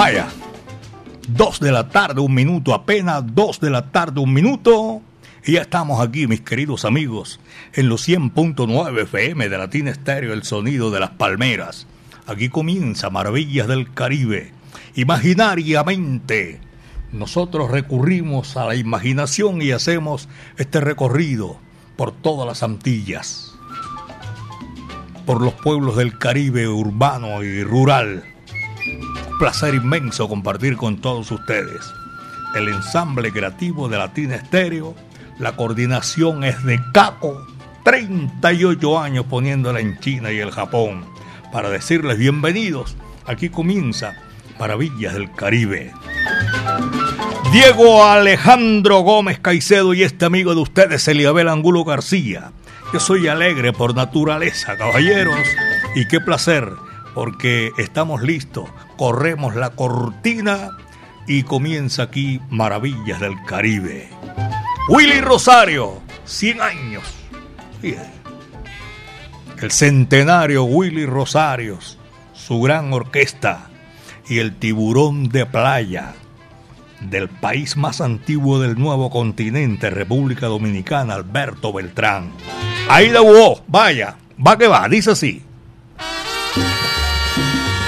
Vaya, dos de la tarde, un minuto, apenas dos de la tarde, un minuto. Y ya estamos aquí, mis queridos amigos, en los 100.9 FM de Latina Estéreo, el sonido de las palmeras. Aquí comienza Maravillas del Caribe. Imaginariamente, nosotros recurrimos a la imaginación y hacemos este recorrido por todas las Antillas, por los pueblos del Caribe urbano y rural placer inmenso compartir con todos ustedes. El ensamble creativo de Latina Estéreo, la coordinación es de Caco, 38 años poniéndola en China y el Japón. Para decirles bienvenidos, aquí comienza Maravillas del Caribe. Diego Alejandro Gómez Caicedo y este amigo de ustedes, Eliabel Angulo García. Yo soy alegre por naturaleza, caballeros, y qué placer porque estamos listos, corremos la cortina y comienza aquí Maravillas del Caribe. Willy Rosario, 100 años. El centenario Willy Rosarios, su gran orquesta y el tiburón de playa del país más antiguo del nuevo continente, República Dominicana, Alberto Beltrán. Ahí de vaya, va que va, dice así. Thank you.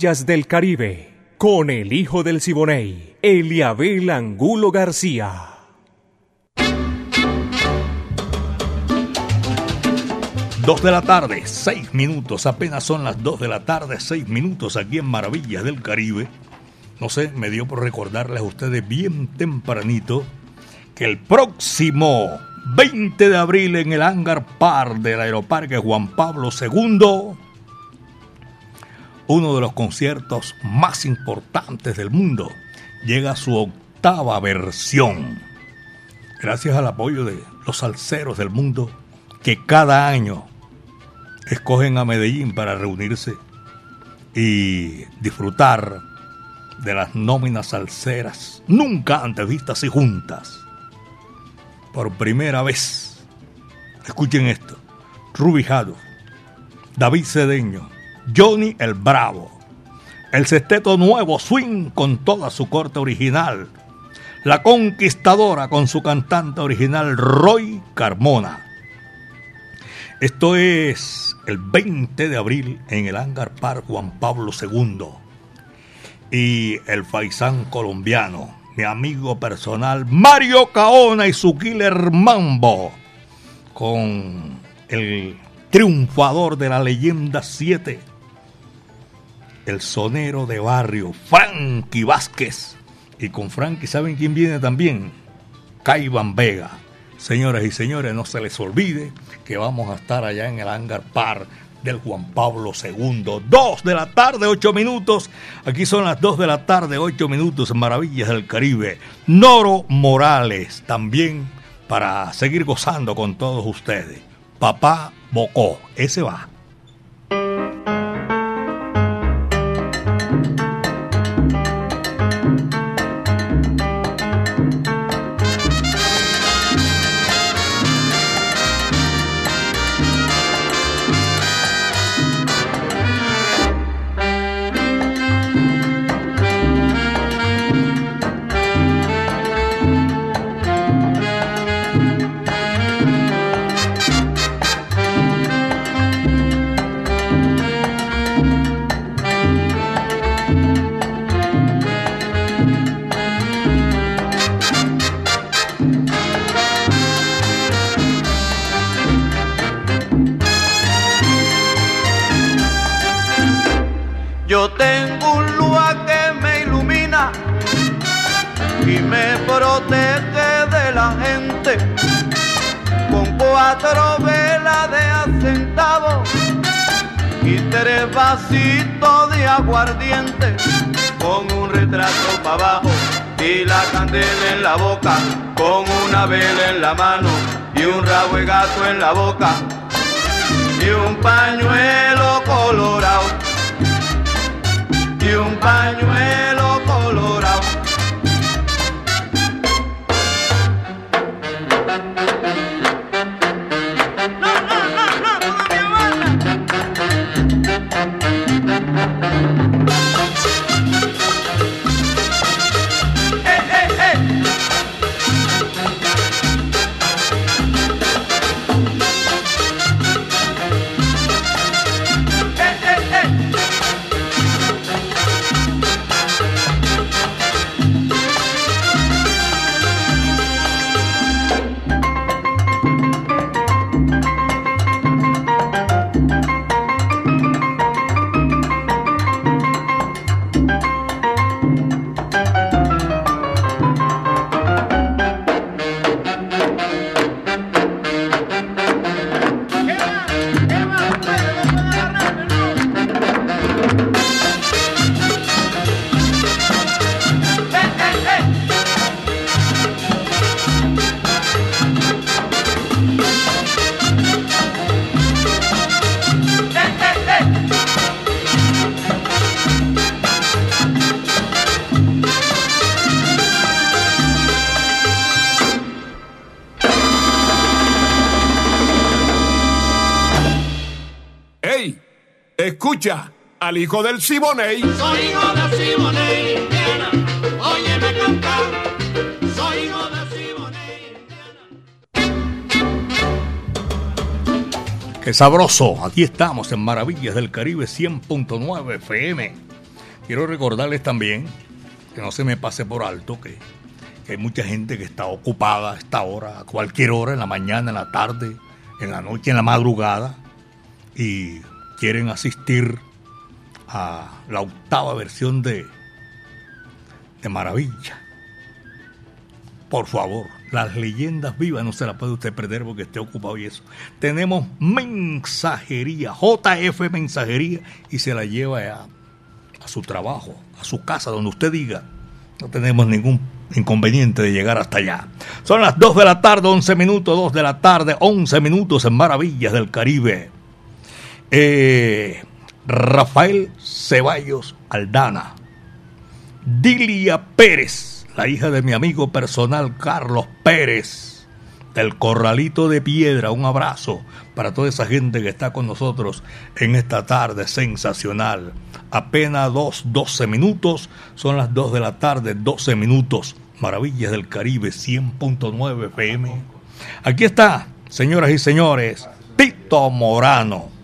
Maravillas del Caribe, con el hijo del Siboney, Eliabel Angulo García. Dos de la tarde, seis minutos, apenas son las dos de la tarde, seis minutos aquí en Maravillas del Caribe. No sé, me dio por recordarles a ustedes bien tempranito que el próximo 20 de abril en el Hangar Par del Aeroparque Juan Pablo II uno de los conciertos más importantes del mundo, llega a su octava versión. Gracias al apoyo de los salseros del mundo que cada año escogen a Medellín para reunirse y disfrutar de las nóminas salseras nunca antes vistas y juntas. Por primera vez, escuchen esto, Ruby David Cedeño, Johnny el Bravo, el sexteto nuevo Swing con toda su corte original, la conquistadora con su cantante original Roy Carmona. Esto es el 20 de abril en el Hangar Park Juan Pablo II. Y el faisán colombiano, mi amigo personal Mario Caona y su killer Mambo, con el triunfador de la leyenda 7, el sonero de barrio, Frankie Vázquez. Y con Frankie, ¿saben quién viene también? Caiban Vega. Señoras y señores, no se les olvide que vamos a estar allá en el hangar par del Juan Pablo II. Dos de la tarde, ocho minutos. Aquí son las dos de la tarde, ocho minutos. Maravillas del Caribe. Noro Morales también para seguir gozando con todos ustedes. Papá Bocó, ese va. Cuatro velas de asentado y tres vasitos de aguardiente con un retrato para abajo y la candela en la boca con una vela en la mano y un rabo de gato en la boca y un pañuelo colorado y un pañuelo al hijo del Siboney. Soy hijo del Siboney, Indiana. Óyeme cantar. Soy hijo del Siboney, Qué sabroso. Aquí estamos en Maravillas del Caribe 100.9 FM. Quiero recordarles también que no se me pase por alto que, que, hay mucha gente que está ocupada a esta hora, a cualquier hora, en la mañana, en la tarde, en la noche, en la madrugada, y quieren asistir a la octava versión de, de Maravilla. Por favor, las leyendas vivas no se las puede usted perder porque esté ocupado y eso. Tenemos mensajería, JF Mensajería, y se la lleva a, a su trabajo, a su casa, donde usted diga. No tenemos ningún inconveniente de llegar hasta allá. Son las 2 de la tarde, 11 minutos, 2 de la tarde, 11 minutos en Maravillas del Caribe. Eh, Rafael Ceballos Aldana. Dilia Pérez, la hija de mi amigo personal Carlos Pérez, del Corralito de Piedra. Un abrazo para toda esa gente que está con nosotros en esta tarde sensacional. Apenas 2, 12 minutos, son las 2 de la tarde, 12 minutos. Maravillas del Caribe 100.9 FM. Aquí está, señoras y señores, Tito Morano.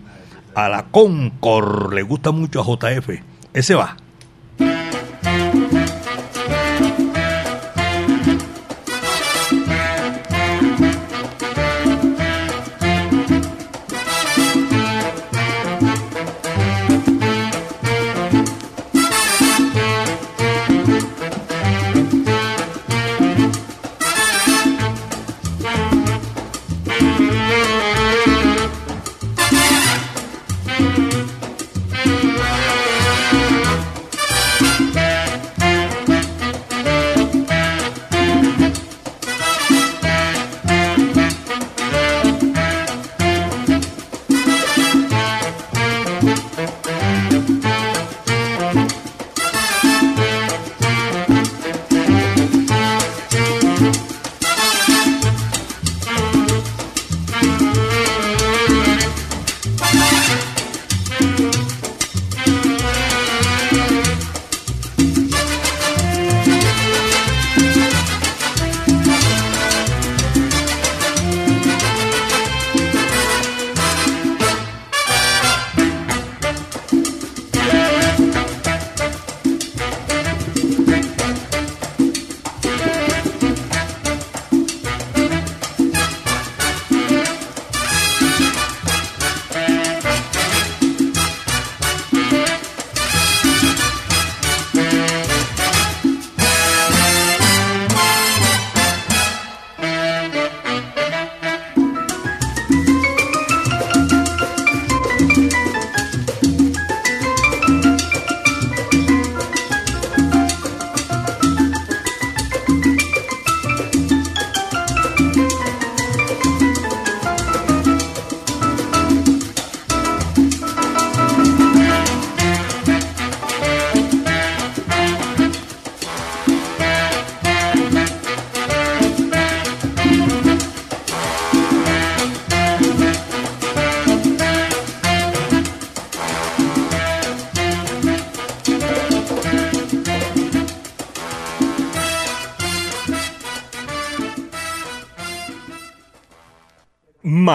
A la Concord le gusta mucho a JF. Ese va.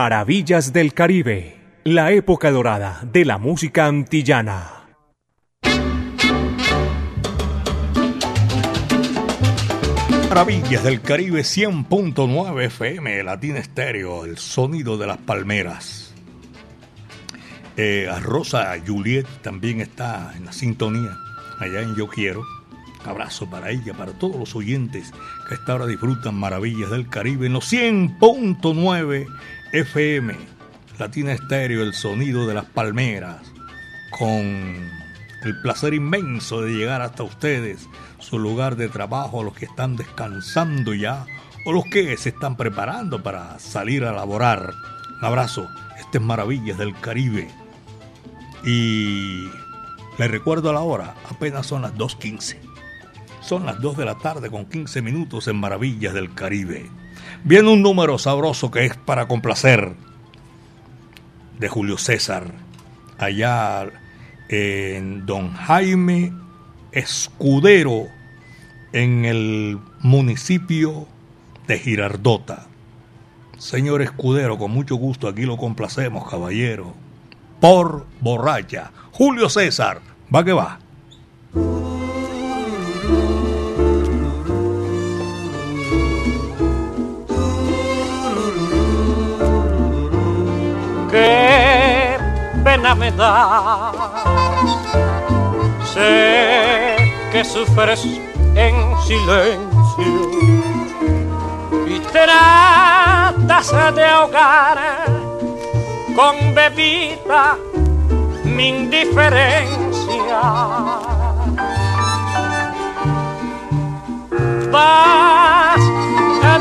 Maravillas del Caribe, la época dorada de la música antillana. Maravillas del Caribe 100.9 FM, Latina Estéreo, el sonido de las palmeras. Eh, Rosa Juliet también está en la sintonía, allá en Yo Quiero. Abrazo para ella, para todos los oyentes que esta hora disfrutan Maravillas del Caribe en los 100.9 FM, Latina Estéreo, el sonido de las palmeras, con el placer inmenso de llegar hasta ustedes, su lugar de trabajo, los que están descansando ya o los que se están preparando para salir a laborar. Un abrazo, este es Maravillas del Caribe. Y les recuerdo a la hora, apenas son las 2.15. Son las 2 de la tarde con 15 minutos en Maravillas del Caribe. Viene un número sabroso que es para complacer de Julio César, allá en Don Jaime Escudero, en el municipio de Girardota. Señor Escudero, con mucho gusto aquí lo complacemos, caballero. Por borracha. Julio César, va que va. Me. Sé que sufres en silencio y tratas de ahogar con bebida mi indiferencia. Vas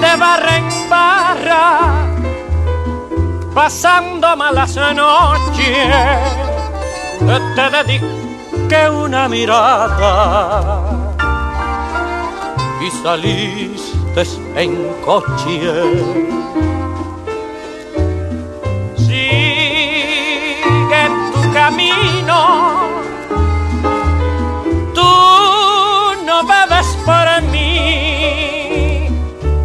de barra en barra, pasando malas noches, te dediqué una mirada y saliste en coche. Sigue tu camino, tú no bebes por mí.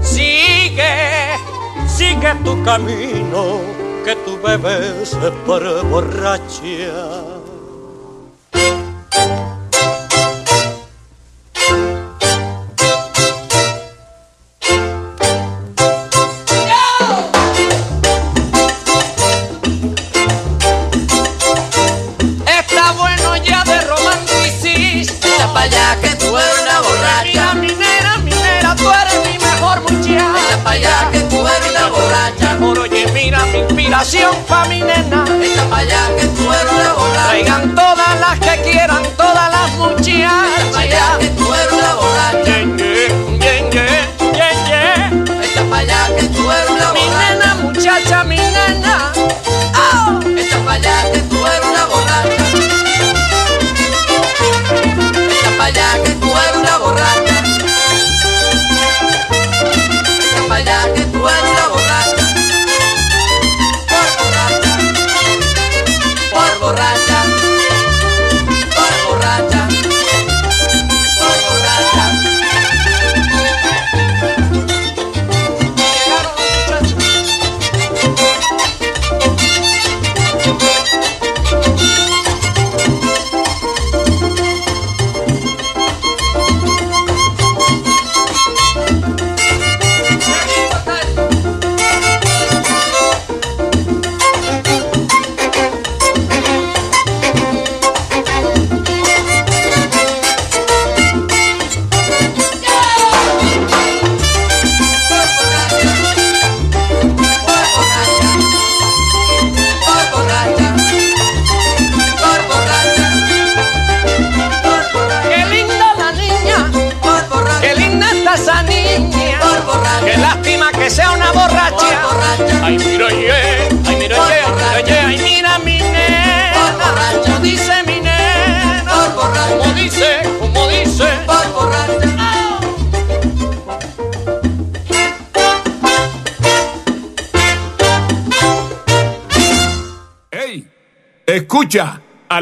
Sigue, sigue tu camino, que tú bebes por borracha. Mi inspiración pa' mi nena. Echa pa' allá que tú eres una borracha. Traigan todas las que quieran, todas las Echa pa' muchachas. allá que tú eres una borracha. Yeah, yeah, yeah, yeah, yeah. Echa pa' allá que tú eres una Mi borracha. nena, muchacha, mi nena. Oh. Echa pa' allá que tú eres una borracha. Echa pa' allá que tú eres una borracha.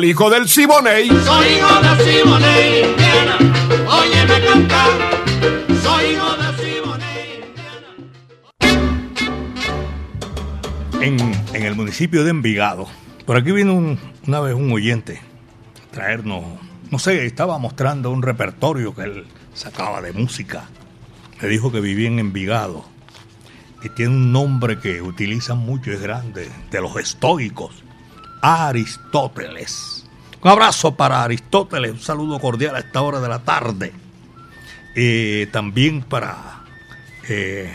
Al hijo del Siboney. Soy hijo de Simoné, Indiana. Óyeme cantar. Soy hijo de Simoné, Indiana. En, en el municipio de Envigado. Por aquí vino un- una vez un oyente a traernos, no sé, estaba mostrando un repertorio que él sacaba de música. Me dijo que vivía en Envigado. Y tiene un nombre que utilizan mucho, es grande, de los estoicos. Aristóteles. Un abrazo para Aristóteles, un saludo cordial a esta hora de la tarde. Eh, también para eh,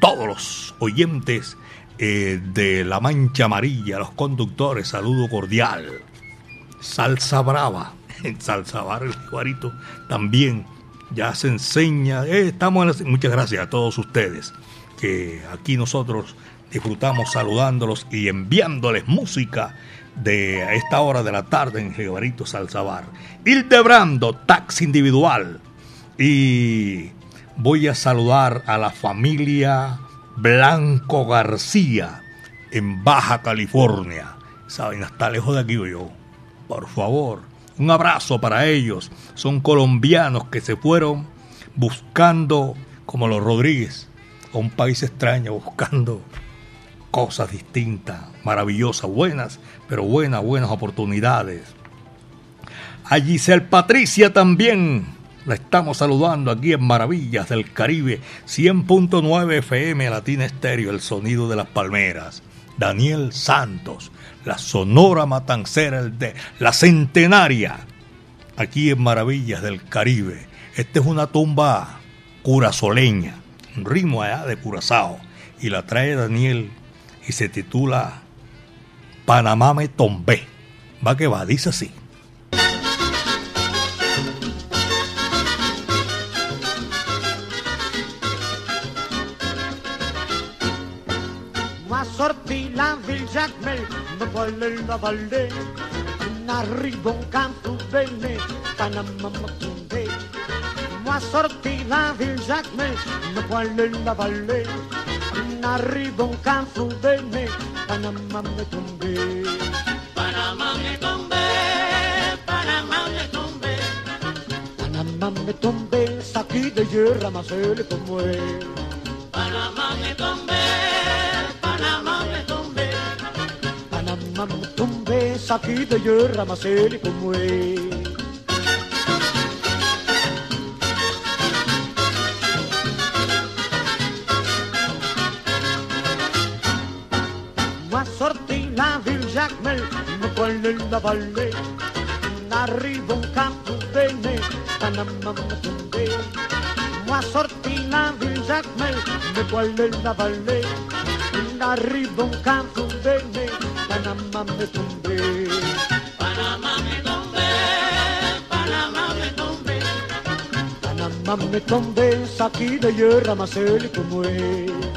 todos los oyentes eh, de La Mancha Amarilla, los conductores, saludo cordial. Salsa Brava, en Salsa Bar el Jibarito también ya se enseña. eh, estamos en muchas gracias a todos ustedes que aquí nosotros disfrutamos saludándolos y enviándoles música de esta hora de la tarde en Jibarito Salsa Bar. Hildebrando, taxi individual. Y voy a saludar a la familia Blanco García en Baja California. Saben, hasta lejos de aquí yo. Por favor, un abrazo para ellos. Son colombianos que se fueron buscando, como los Rodríguez, a un país extraño, buscando cosas distintas, maravillosas, buenas, pero buenas, buenas oportunidades. A Giselle Patricia también la estamos saludando aquí en Maravillas del Caribe, 100.9 FM Latina Estéreo, el sonido de las palmeras. Daniel Santos, la Sonora Matancera, el de la Centenaria, aquí en Maravillas del Caribe. Esta es una tumba curazoleña, un ritmo allá de Curazao, y la trae Daniel y se titula Panamá me tombé. Va que va, dice así. Sorti la ville Jacmel, me voile la vallée. N'arrivo un campo bene, Panama me tombé. Moi sorti la ville Jacmel, me voile la vallée. N'arrivo un campo bene, Panama me tombé. Panamá me tombé, Panamá me tombé, Panama me tombé, saquí de hierra, más él como él. Panamá me tombé, Panamá me tombé, Panamá me tombé, saquí de hierra, más él como él. Me voile la vallée. N'arrivo un campo bene, Panama me tombé. Moi sorti la me voile la vallée. N'arrivo un campo bene, Panama me tombé. Panamá me tombé, Panamá me tombé, Panama me tombé, saquí de hierra, más él como él.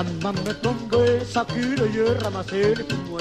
Panamá me tombé, saquí de hierra, más él como.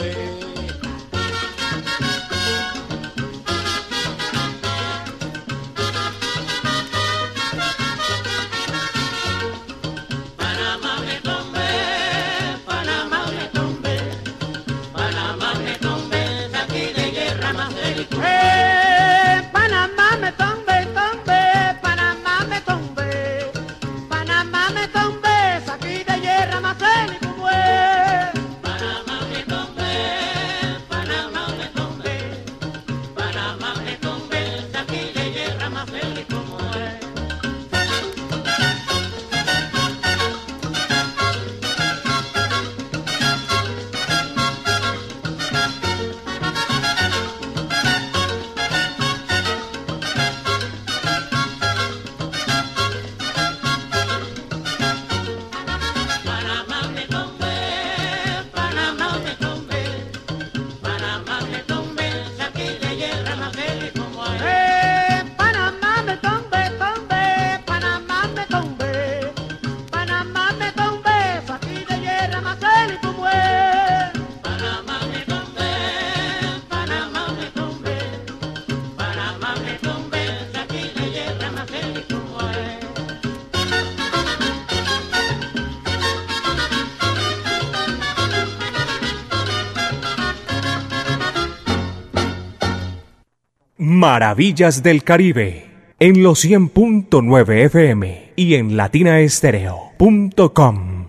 Maravillas del Caribe en los 100.9 FM y en latinaestereo.com.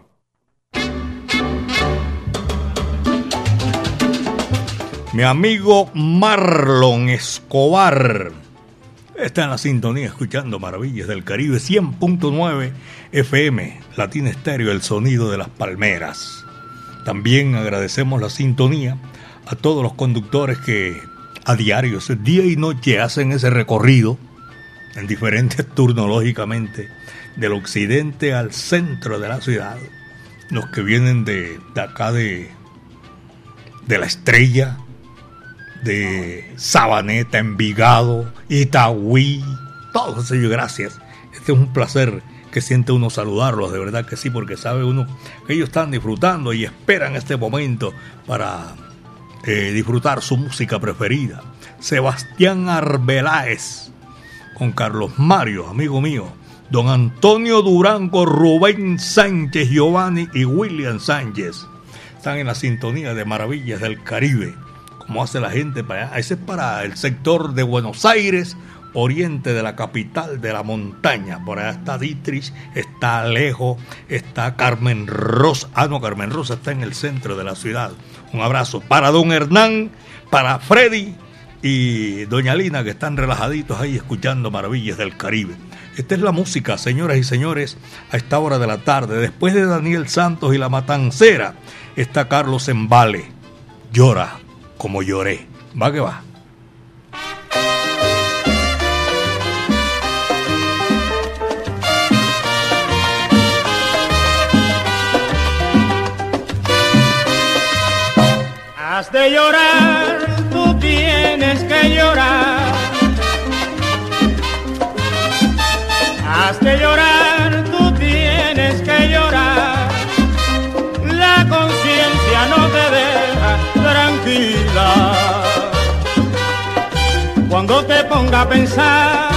Mi amigo Marlon Escobar está en la sintonía escuchando Maravillas del Caribe 100.9 FM, Latina Estéreo, el sonido de las palmeras. También agradecemos la sintonía a todos los conductores que a diario, día y noche, hacen ese recorrido en diferentes turnos, lógicamente, del occidente al centro de la ciudad. Los que vienen de, acá de, de la estrella, de Sabaneta, Envigado, Itagüí, todos ellos, gracias. Este es un placer que siente uno saludarlos, de verdad que sí, porque sabe uno que ellos están disfrutando y esperan este momento para eh, disfrutar su música preferida. Sebastián Arbeláez, con Carlos Mario, amigo mío, don Antonio Durango, Rubén Sánchez, Giovanni y William Sánchez. Están en la sintonía de Maravillas del Caribe como hace la gente para allá. Ese es para el sector de Buenos Aires, oriente de la capital de la montaña. Por allá está Dietrich, está Alejo, está Carmen Rosa. Ah, no, Carmen Rosa está en el centro de la ciudad. Un abrazo para don Hernán, para Freddy y doña Lina que están relajaditos ahí escuchando maravillas del Caribe. Esta es la música, señoras y señores, a esta hora de la tarde. Después de Daniel Santos y la Matancera, está Carlos Embale. Llora como lloré. Va que va. Has de llorar, tú tienes que llorar. Has de llorar, tú tienes que llorar. La conciencia no te deja tranquila. Cuando te ponga a pensar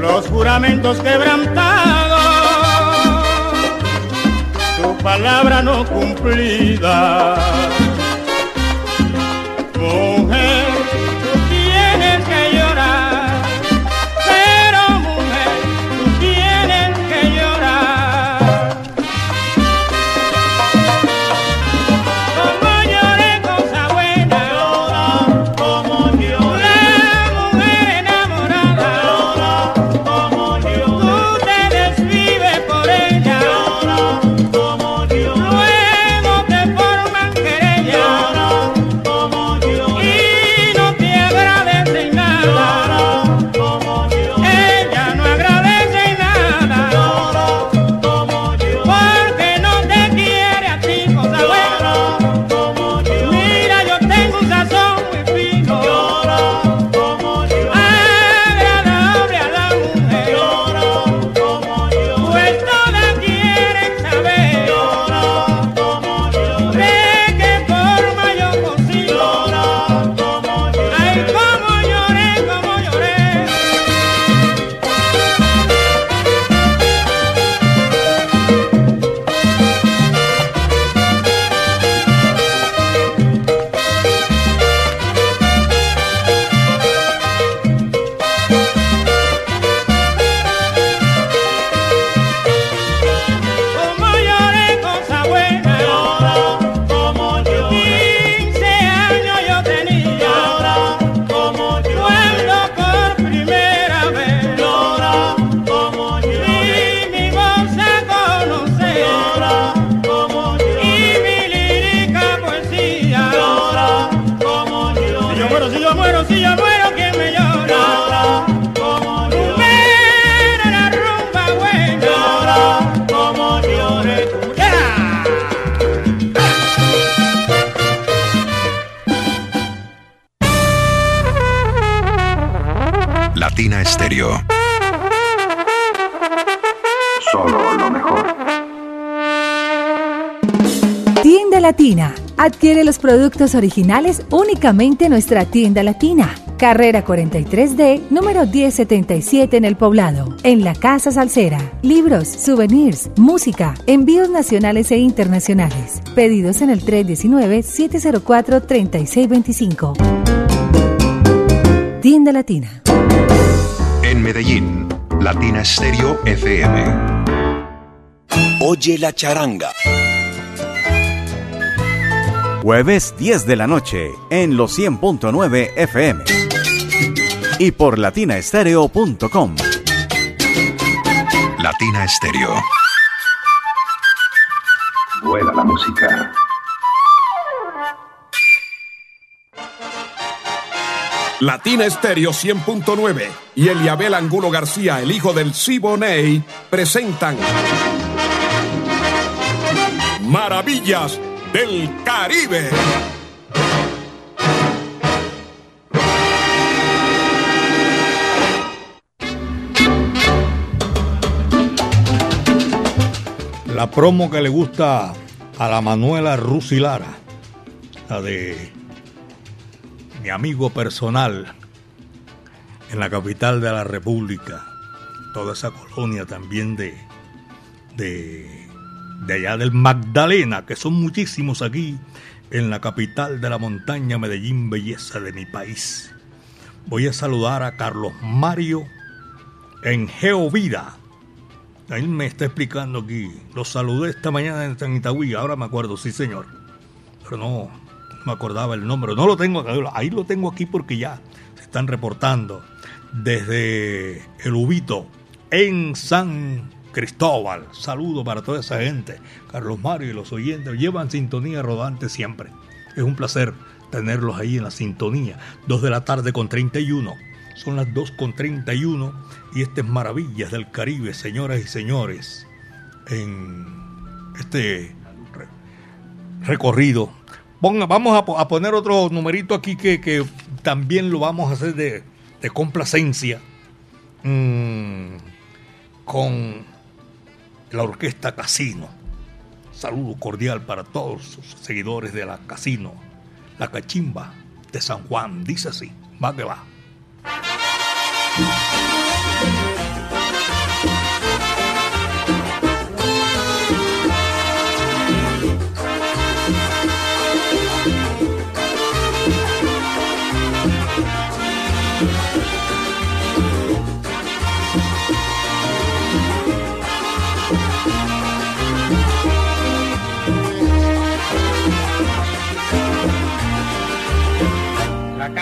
los juramentos quebrantados palabra no cumplida. Productos originales únicamente en nuestra tienda latina. Carrera 43D, número 1077 en el poblado. En la Casa Salsera. Libros, souvenirs, música, envíos nacionales e internacionales. Pedidos en el 319-704-3625. Tienda Latina. En Medellín, Latina Estéreo FM. Oye la charanga. Jueves 10 de la noche en los 100.9 FM. Y por latinaestereo.com. Latina Estéreo. Vuela la música. Latina Estéreo 100.9 y Eliabel Angulo García, el hijo del Siboney, presentan Maravillas del Caribe. La promo que le gusta a la Manuela Rusilara, la de mi amigo personal en la capital de la República, toda esa colonia también de, de, de allá del Magdalena, que son muchísimos aquí en la capital de la montaña, Medellín, belleza de mi país. Voy a saludar a Carlos Mario en Geovida. Él me está explicando aquí. Lo saludé esta mañana en San Itagüí, ahora me acuerdo, sí señor. Pero no, me acordaba el nombre. No lo tengo acá, ahí lo tengo aquí porque ya se están reportando desde el Ubito en San Cristóbal. Saludo para toda esa gente. Carlos Mario y los oyentes llevan sintonía rodante siempre. Es un placer tenerlos ahí en la sintonía. Dos de la tarde con 31. Son las 2 con 31 y estas maravillas del Caribe, señoras y señores, en este re- recorrido. Vamos a poner otro numerito aquí que, que también lo vamos a hacer de, de complacencia mm, con la orquesta Casino. Saludo cordial para todos sus seguidores de la Casino, la cachimba de San Juan. Dice así, va que va.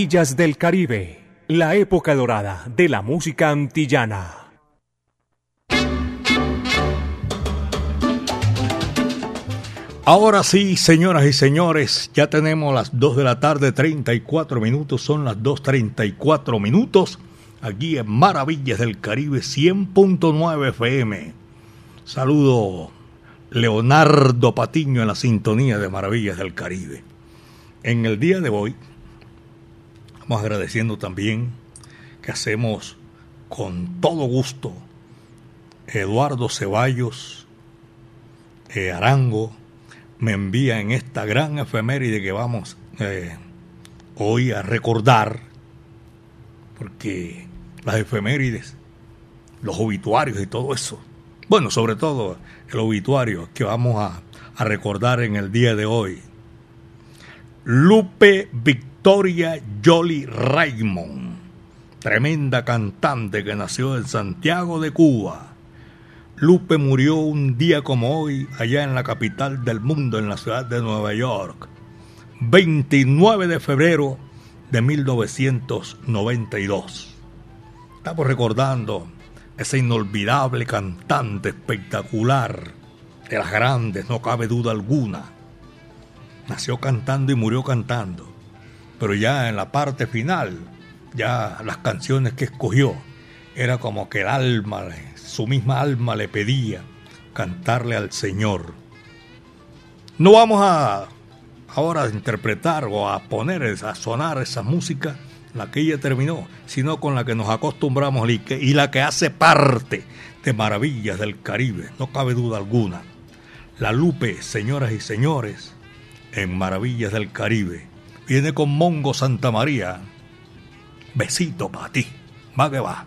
Maravillas del Caribe, la época dorada de la música antillana. Ahora sí, señoras y señores, ya tenemos las 2 de la tarde, 34 minutos, son las 2.34 minutos, aquí en Maravillas del Caribe 100.9 FM. Saludo Leonardo Patiño en la sintonía de Maravillas del Caribe. En el día de hoy, agradeciendo también que hacemos con todo gusto Eduardo Ceballos, eh, Arango, me envía en esta gran efeméride que vamos eh, hoy a recordar, porque las efemérides, los obituarios y todo eso, bueno, sobre todo el obituario que vamos a, a recordar en el día de hoy. Lupe Victoria Jolly Raymond, tremenda cantante que nació en Santiago de Cuba. Lupe murió un día como hoy allá en la capital del mundo, en la ciudad de Nueva York, 29 de febrero de 1992. Estamos recordando ese inolvidable cantante espectacular de las grandes, no cabe duda alguna. nació cantando y murió cantando. Pero ya en la parte final, ya las canciones que escogió, era como que el alma, su misma alma le pedía cantarle al Señor. No vamos a ahora a interpretar o a poner, a sonar esa música, la que ella terminó, sino con la que nos acostumbramos y, que, y la que hace parte de Maravillas del Caribe, no cabe duda alguna. La Lupe, señoras y señores, en Maravillas del Caribe. Viene con Mongo Santa María. Besito para ti. Va que va.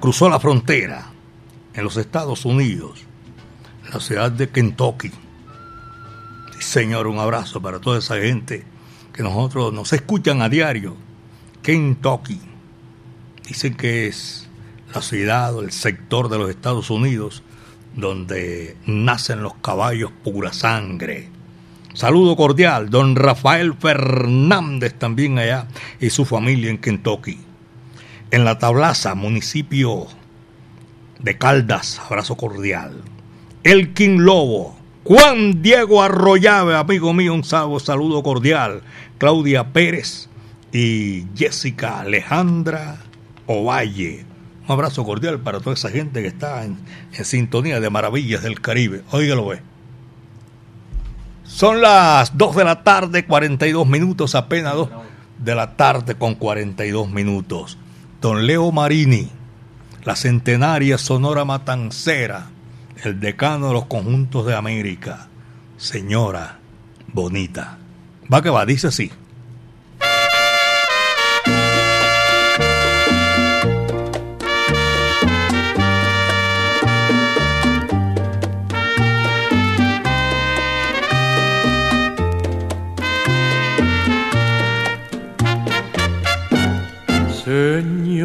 Cruzó la frontera en los Estados Unidos, en la ciudad de Kentucky. Señor, un abrazo para toda esa gente que nosotros nos escuchan a diario. Kentucky. Dicen que es la ciudad o el sector de los Estados Unidos donde nacen los caballos pura sangre. Saludo cordial, don Rafael Fernández también allá y su familia en Kentucky. En la Tablaza, municipio de Caldas, abrazo cordial. Elkin Lobo, Juan Diego Arroyave, amigo mío, un saludo cordial. Claudia Pérez y Jessica Alejandra Ovalle. Un abrazo cordial para toda esa gente que está en, sintonía de Maravillas del Caribe. Óigalo, ve. Son las 2 de la tarde, 42 minutos, apenas 2 de la tarde con 42 minutos. Don Leo Marini, la centenaria Sonora Matancera, el decano de los conjuntos de América. Señora bonita. Va que va, dice así.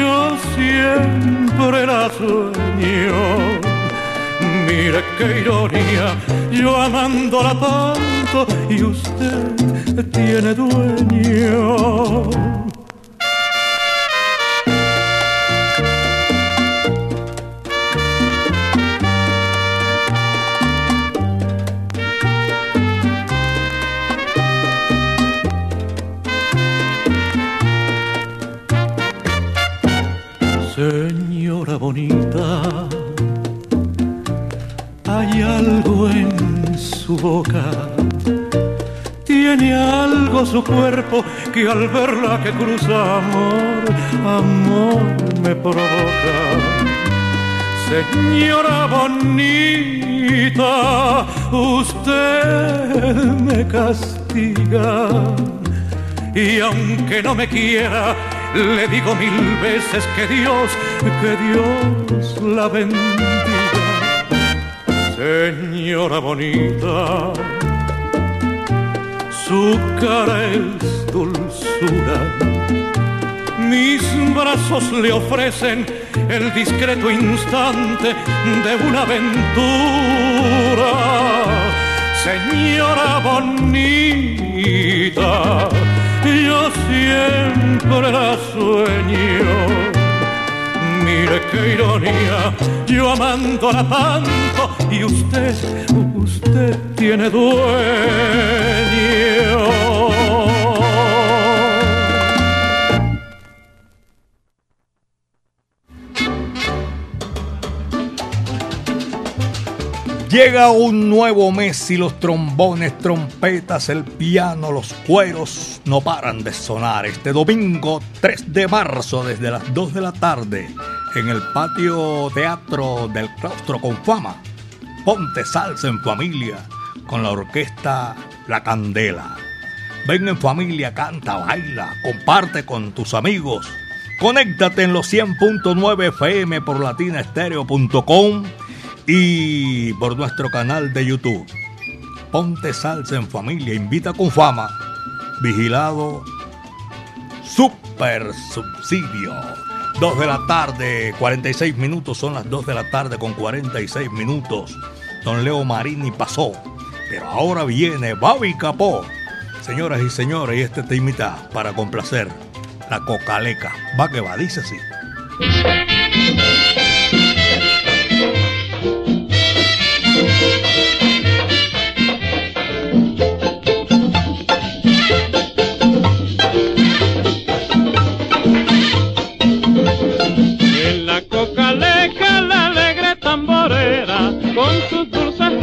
yo siempre la sueño. Mire qué ironía, yo amándola tanto y usted tiene dueño. Bonita, hay algo en su boca, tiene algo su cuerpo que al verla que cruza amor, amor me provoca. Señora bonita, usted me castiga. Y aunque no me quiera, le digo mil veces que Dios, que Dios la bendiga. Señora bonita, su cara es dulzura. Mis brazos le ofrecen el discreto instante de una aventura. Señora bonita, yo siempre la sueño. Mire qué ironía, yo amándola tanto y usted, usted tiene dueño. Llega un nuevo mes y los trombones, trompetas, el piano, los cueros no paran de sonar. Este domingo 3 de marzo desde las 2 de la tarde en el patio teatro del claustro con fama. Ponte salsa en familia con la orquesta La Candela. Ven en familia, canta, baila, comparte con tus amigos. Conéctate en los 100.9 FM por latinaestereo.com y por nuestro canal de YouTube. Ponte salsa en familia, invita con fama. Vigilado Super Subsidio. 2 de la tarde, 46 minutos, son las 2 de la tarde con 46 minutos. Don Leo Marini pasó, pero ahora viene Bobby Capó. Señoras y señores, este te imita para complacer la cocaleca. Va que va, dice así.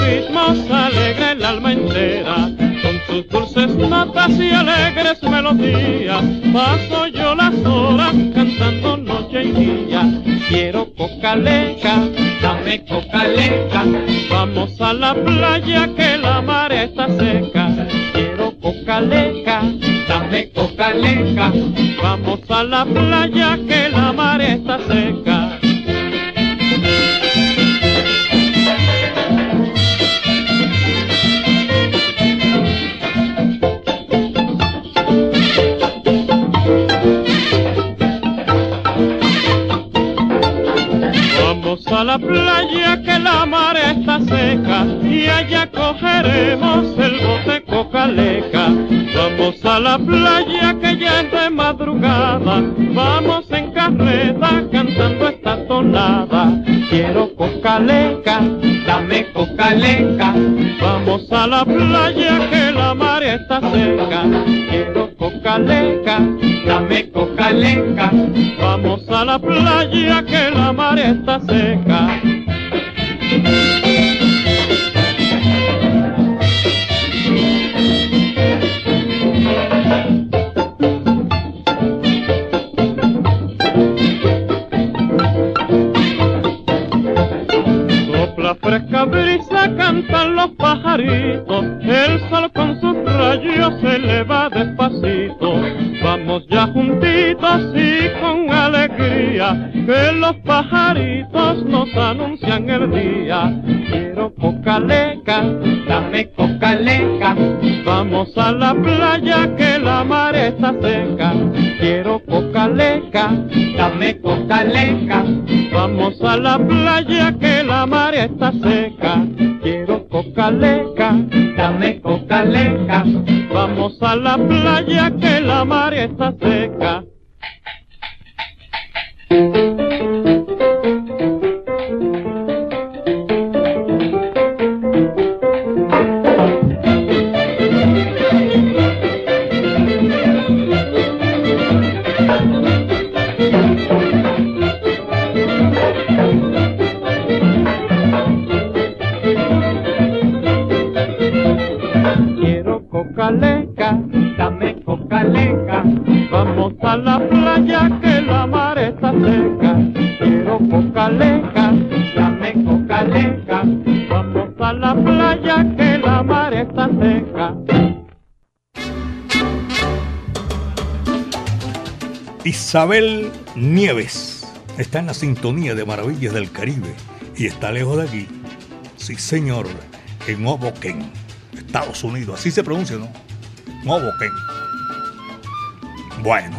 Ritmos alegra el alma entera. Con sus dulces notas y alegres melodías, paso yo las horas cantando noche y día. Quiero cocaleca, dame cocaleca, vamos a la playa que la marea está seca. Quiero cocaleca, dame cocaleca, vamos a la playa que la marea está seca. Y allá cogeremos el bote cocaleca. Vamos a la playa que ya es de madrugada, vamos en carreta cantando esta tonada. Quiero cocaleca, dame cocaleca. Vamos a la playa que la marea está seca. Quiero cocaleca, dame cocaleca. Vamos a la playa que la marea está seca. Los pajaritos, el sol con sus rayos se eleva despacito. Vamos ya juntitos y con alegría, que los pajaritos nos anuncian el día. Quiero cocaleca, dame cocaleca, vamos a la playa que la marea está seca. Quiero cocaleca, dame cocaleca, vamos a la playa que la marea está seca. Cocaleca, dame cocaleca, vamos a la playa que la marea está seca. Isabel Nieves está en la sintonía de Maravillas del Caribe y está lejos de aquí. Sí, señor, en Hoboken, Estados Unidos. Así se pronuncia, ¿no? Hoboken. Bueno,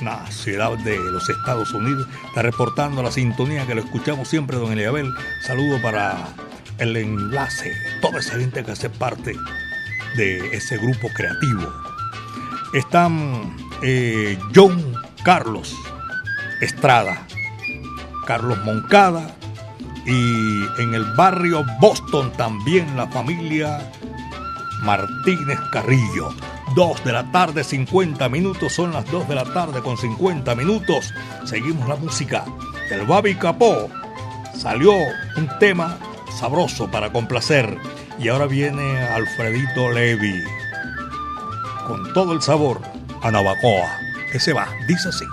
una ciudad de los Estados Unidos. Está reportando la sintonía que lo escuchamos siempre, don Eliabel. Saludo para el enlace, toda esa gente que hace parte de ese grupo creativo. Están eh, John Carlos Estrada, Carlos Moncada y en el barrio Boston también la familia Martínez Carrillo. 2 de la tarde, 50 minutos, son las 2 de la tarde con 50 minutos. Seguimos la música del Babi Capó. Salió un tema sabroso para complacer y ahora viene Alfredito Levi con todo el sabor a Navacoa. Ese va, dice así.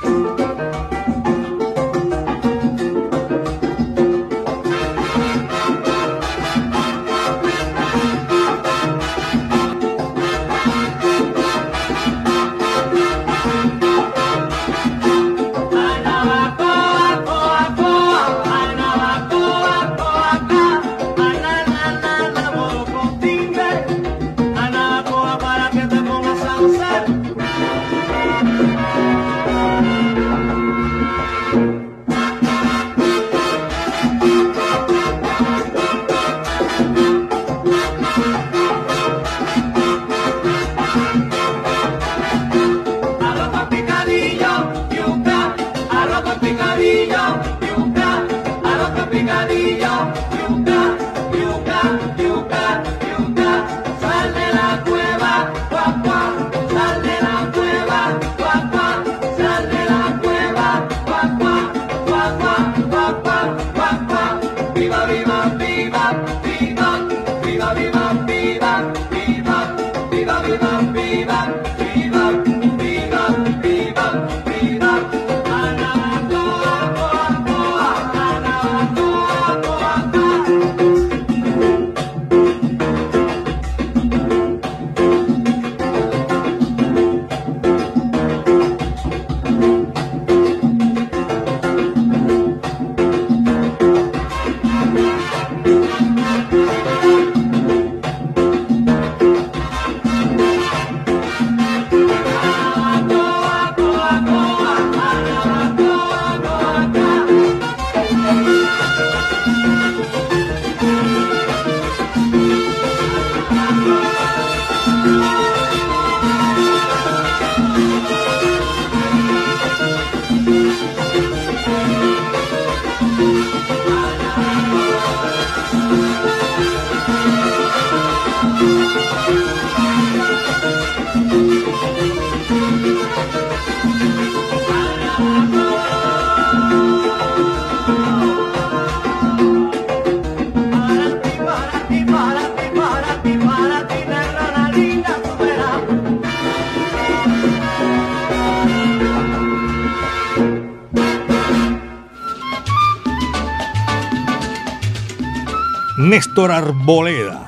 Néstor Arboleda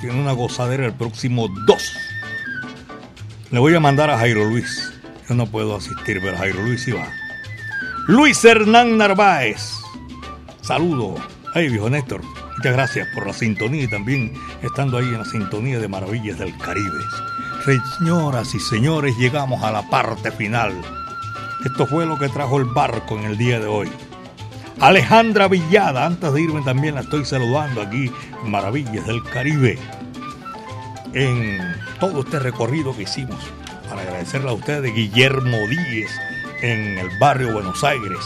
tiene una gozadera el próximo 2. Le voy a mandar a Jairo Luis. Yo no puedo asistir, pero Jairo Luis sí va. Luis Hernán Narváez. Saludo. Hey, viejo Néstor. Muchas gracias por la sintonía y también estando ahí en la sintonía de Maravillas del Caribe. Señoras y señores, llegamos a la parte final. Esto fue lo que trajo el barco en el día de hoy. Alejandra Villada, antes de irme también la estoy saludando aquí Maravillas del Caribe. En todo este recorrido que hicimos, para agradecerle a ustedes, Guillermo Díez, en el barrio Buenos Aires,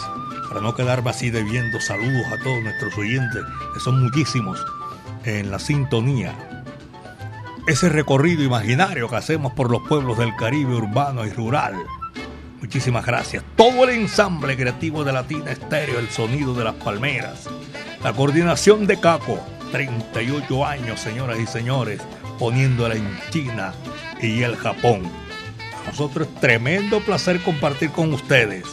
para no quedarme así debiendo saludos a todos nuestros oyentes, que son muchísimos, en la sintonía. Ese recorrido imaginario que hacemos por los pueblos del Caribe urbano y rural. Muchísimas gracias. Todo el ensamble creativo de Latina Estéreo, el sonido de las palmeras. La coordinación de Caco, 38 años, señoras y señores, poniéndola en China y el Japón. A nosotros es tremendo placer compartir con ustedes.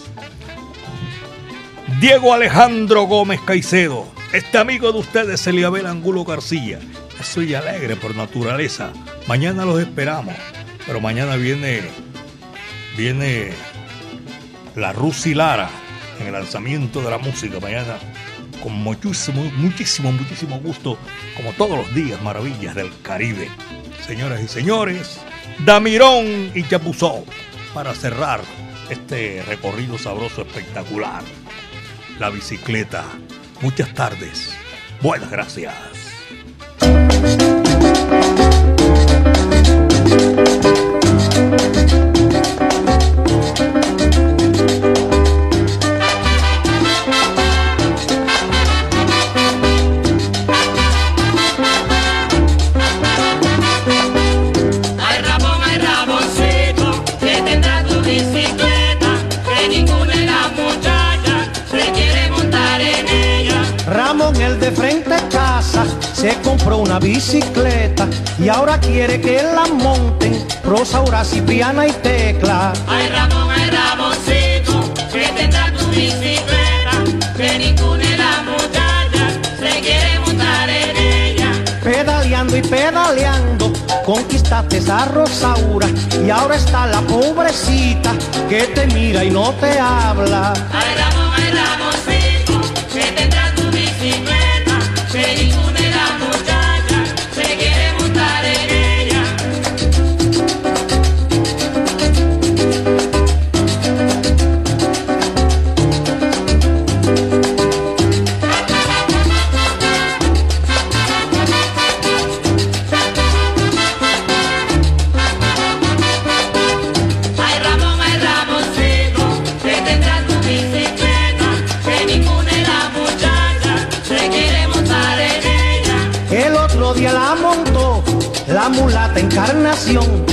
Diego Alejandro Gómez Caicedo, este amigo de ustedes, Eliabel Angulo García. Soy alegre por naturaleza. Mañana los esperamos, pero mañana viene, viene la Rusi Lara en el lanzamiento de la música. Mañana con muchísimo, muchísimo, muchísimo gusto, como todos los días, maravillas del Caribe. Señoras y señores, Damirón y Chapuzó para cerrar este recorrido sabroso espectacular. La bicicleta. Muchas tardes. Buenas gracias. Se compró una bicicleta y ahora quiere que la monten Rosaura, Cipriana y Tecla. Ay Ramón, ay Ramoncito, que tendrá tu bicicleta, que ninguna de las muchachas se quiere montar en ella. Pedaleando y pedaleando, conquistaste a Rosaura y ahora está la pobrecita que te mira y no te habla. Ay Ramón, encarnación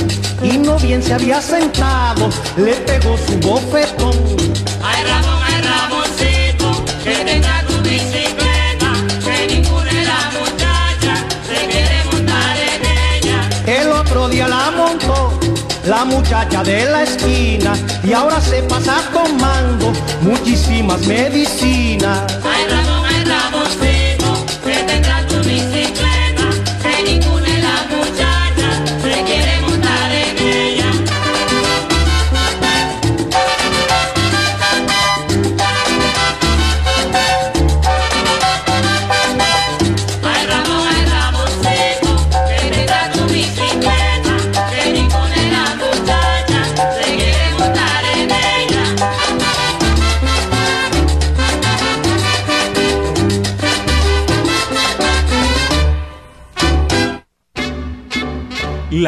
y no bien se había sentado, le pegó su bofetón. Ay Ramón, ay Ramoncito, que tendrá tu bicicleta, que ninguna de las muchachas se quiere montar en ella. El otro día la montó la muchacha de la esquina y ahora se pasa tomando muchísimas medicinas. Ay